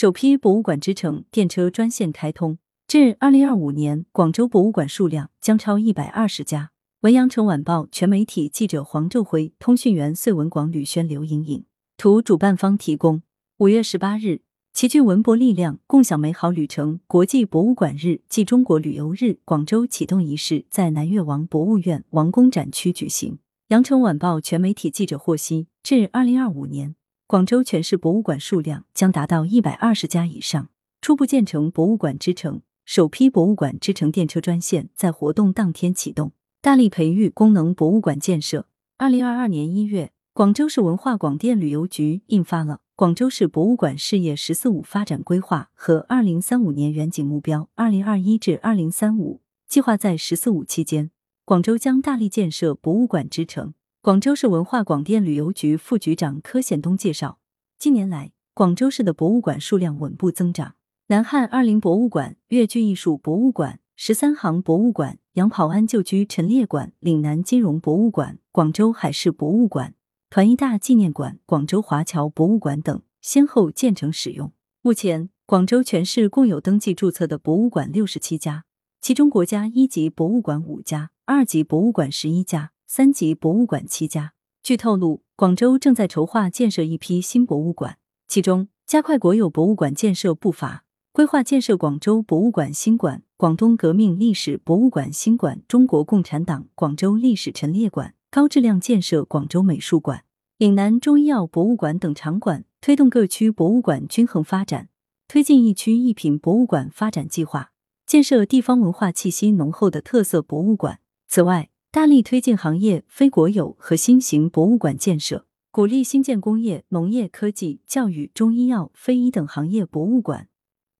首批博物馆之城电车专线开通，至二零二五年，广州博物馆数量将超一百二十家。文阳城晚报全媒体记者黄昼辉，通讯员穗文广吕轩、刘莹莹。图主办方提供。五月十八日，齐聚文博力量，共享美好旅程。国际博物馆日暨中国旅游日广州启动仪式在南越王博物院王宫展区举行。羊城晚报全媒体记者获悉，至二零二五年，广州全市博物馆数量将达到一百二十家以上，初步建成博物馆之城。首批博物馆之城电车专线在活动当天启动，大力培育功能博物馆建设。二零二二年一月，广州市文化广电旅游局印发了。广州市博物馆事业“十四五”发展规划和二零三五年远景目标（二零二一至二零三五）计划在“十四五”期间，广州将大力建设博物馆之城。广州市文化广电旅游局副局长柯显东介绍，近年来，广州市的博物馆数量稳步增长。南汉二陵博物馆、粤剧艺术博物馆、十三行博物馆、杨跑安旧居陈列馆、岭南金融博物馆、广州海事博物馆。团一大纪念馆、广州华侨博物馆等先后建成使用。目前，广州全市共有登记注册的博物馆六十七家，其中国家一级博物馆五家，二级博物馆十一家，三级博物馆七家。据透露，广州正在筹划建设一批新博物馆，其中加快国有博物馆建设步伐，规划建设广州博物馆新馆、广东革命历史博物馆新馆、中国共产党广州历史陈列馆。高质量建设广州美术馆、岭南中医药博物馆等场馆，推动各区博物馆均衡发展，推进一区一品博物馆发展计划，建设地方文化气息浓厚的特色博物馆。此外，大力推进行业非国有和新型博物馆建设，鼓励新建工业、农业、科技、教育、中医药、非遗等行业博物馆，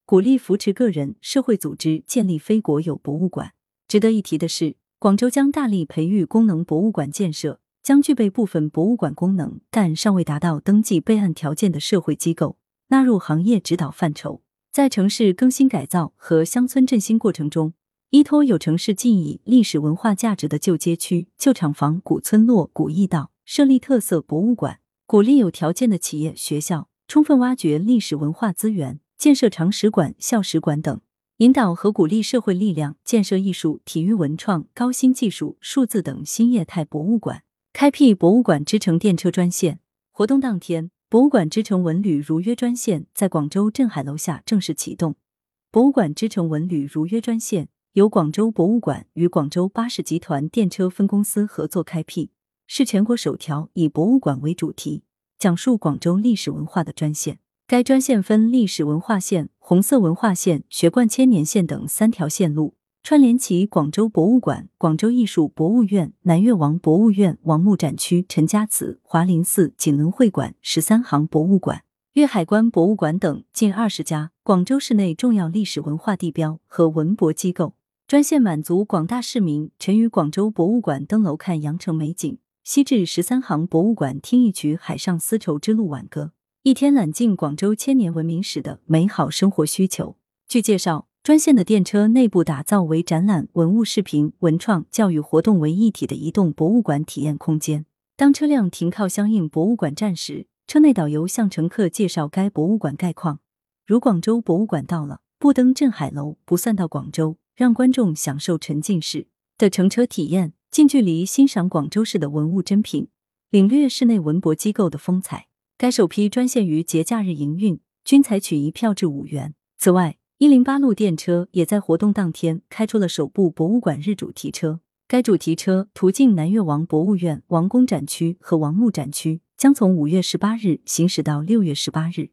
鼓励扶持个人、社会组织建立非国有博物馆。值得一提的是。广州将大力培育功能博物馆建设，将具备部分博物馆功能但尚未达到登记备案条件的社会机构纳入行业指导范畴。在城市更新改造和乡村振兴过程中，依托有城市记忆、历史文化价值的旧街区、旧厂房、古村落、古驿道，设立特色博物馆，鼓励有条件的企业、学校充分挖掘历史文化资源，建设常识馆、校史馆等。引导和鼓励社会力量建设艺术、体育、文创、高新技术、数字等新业态博物馆，开辟博物馆之城电车专线。活动当天，博物馆之城文旅如约专线在广州镇海楼下正式启动。博物馆之城文旅如约专线由广州博物馆与广州巴士集团电车分公司合作开辟，是全国首条以博物馆为主题，讲述广州历史文化的专线。该专线分历史文化线、红色文化线、学贯千年线等三条线路，串联起广州博物馆、广州艺术博物院、南越王博物院、王墓展区、陈家祠、华林寺、锦纶会馆、十三行博物馆、粤海关博物馆等近二十家广州市内重要历史文化地标和文博机构。专线满足广大市民晨于广州博物馆登楼看羊城美景，西至十三行博物馆听一曲海上丝绸之路挽歌。一天揽尽广州千年文明史的美好生活需求。据介绍，专线的电车内部打造为展览、文物视频、文创、教育活动为一体的移动博物馆体验空间。当车辆停靠相应博物馆站时，车内导游向乘客介绍该博物馆概况。如广州博物馆到了，不登镇海楼不算到广州，让观众享受沉浸式的乘车体验，近距离欣赏广州市的文物珍品，领略市内文博机构的风采。该首批专线于节假日营运，均采取一票制五元。此外，一零八路电车也在活动当天开出了首部博物馆日主题车。该主题车途径南越王博物院、王宫展区和王墓展区，将从五月十八日行驶到六月十八日，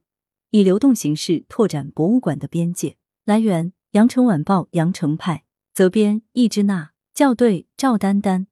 以流动形式拓展博物馆的边界。来源：羊城晚报羊城派，责编：易之娜，校对：赵丹丹。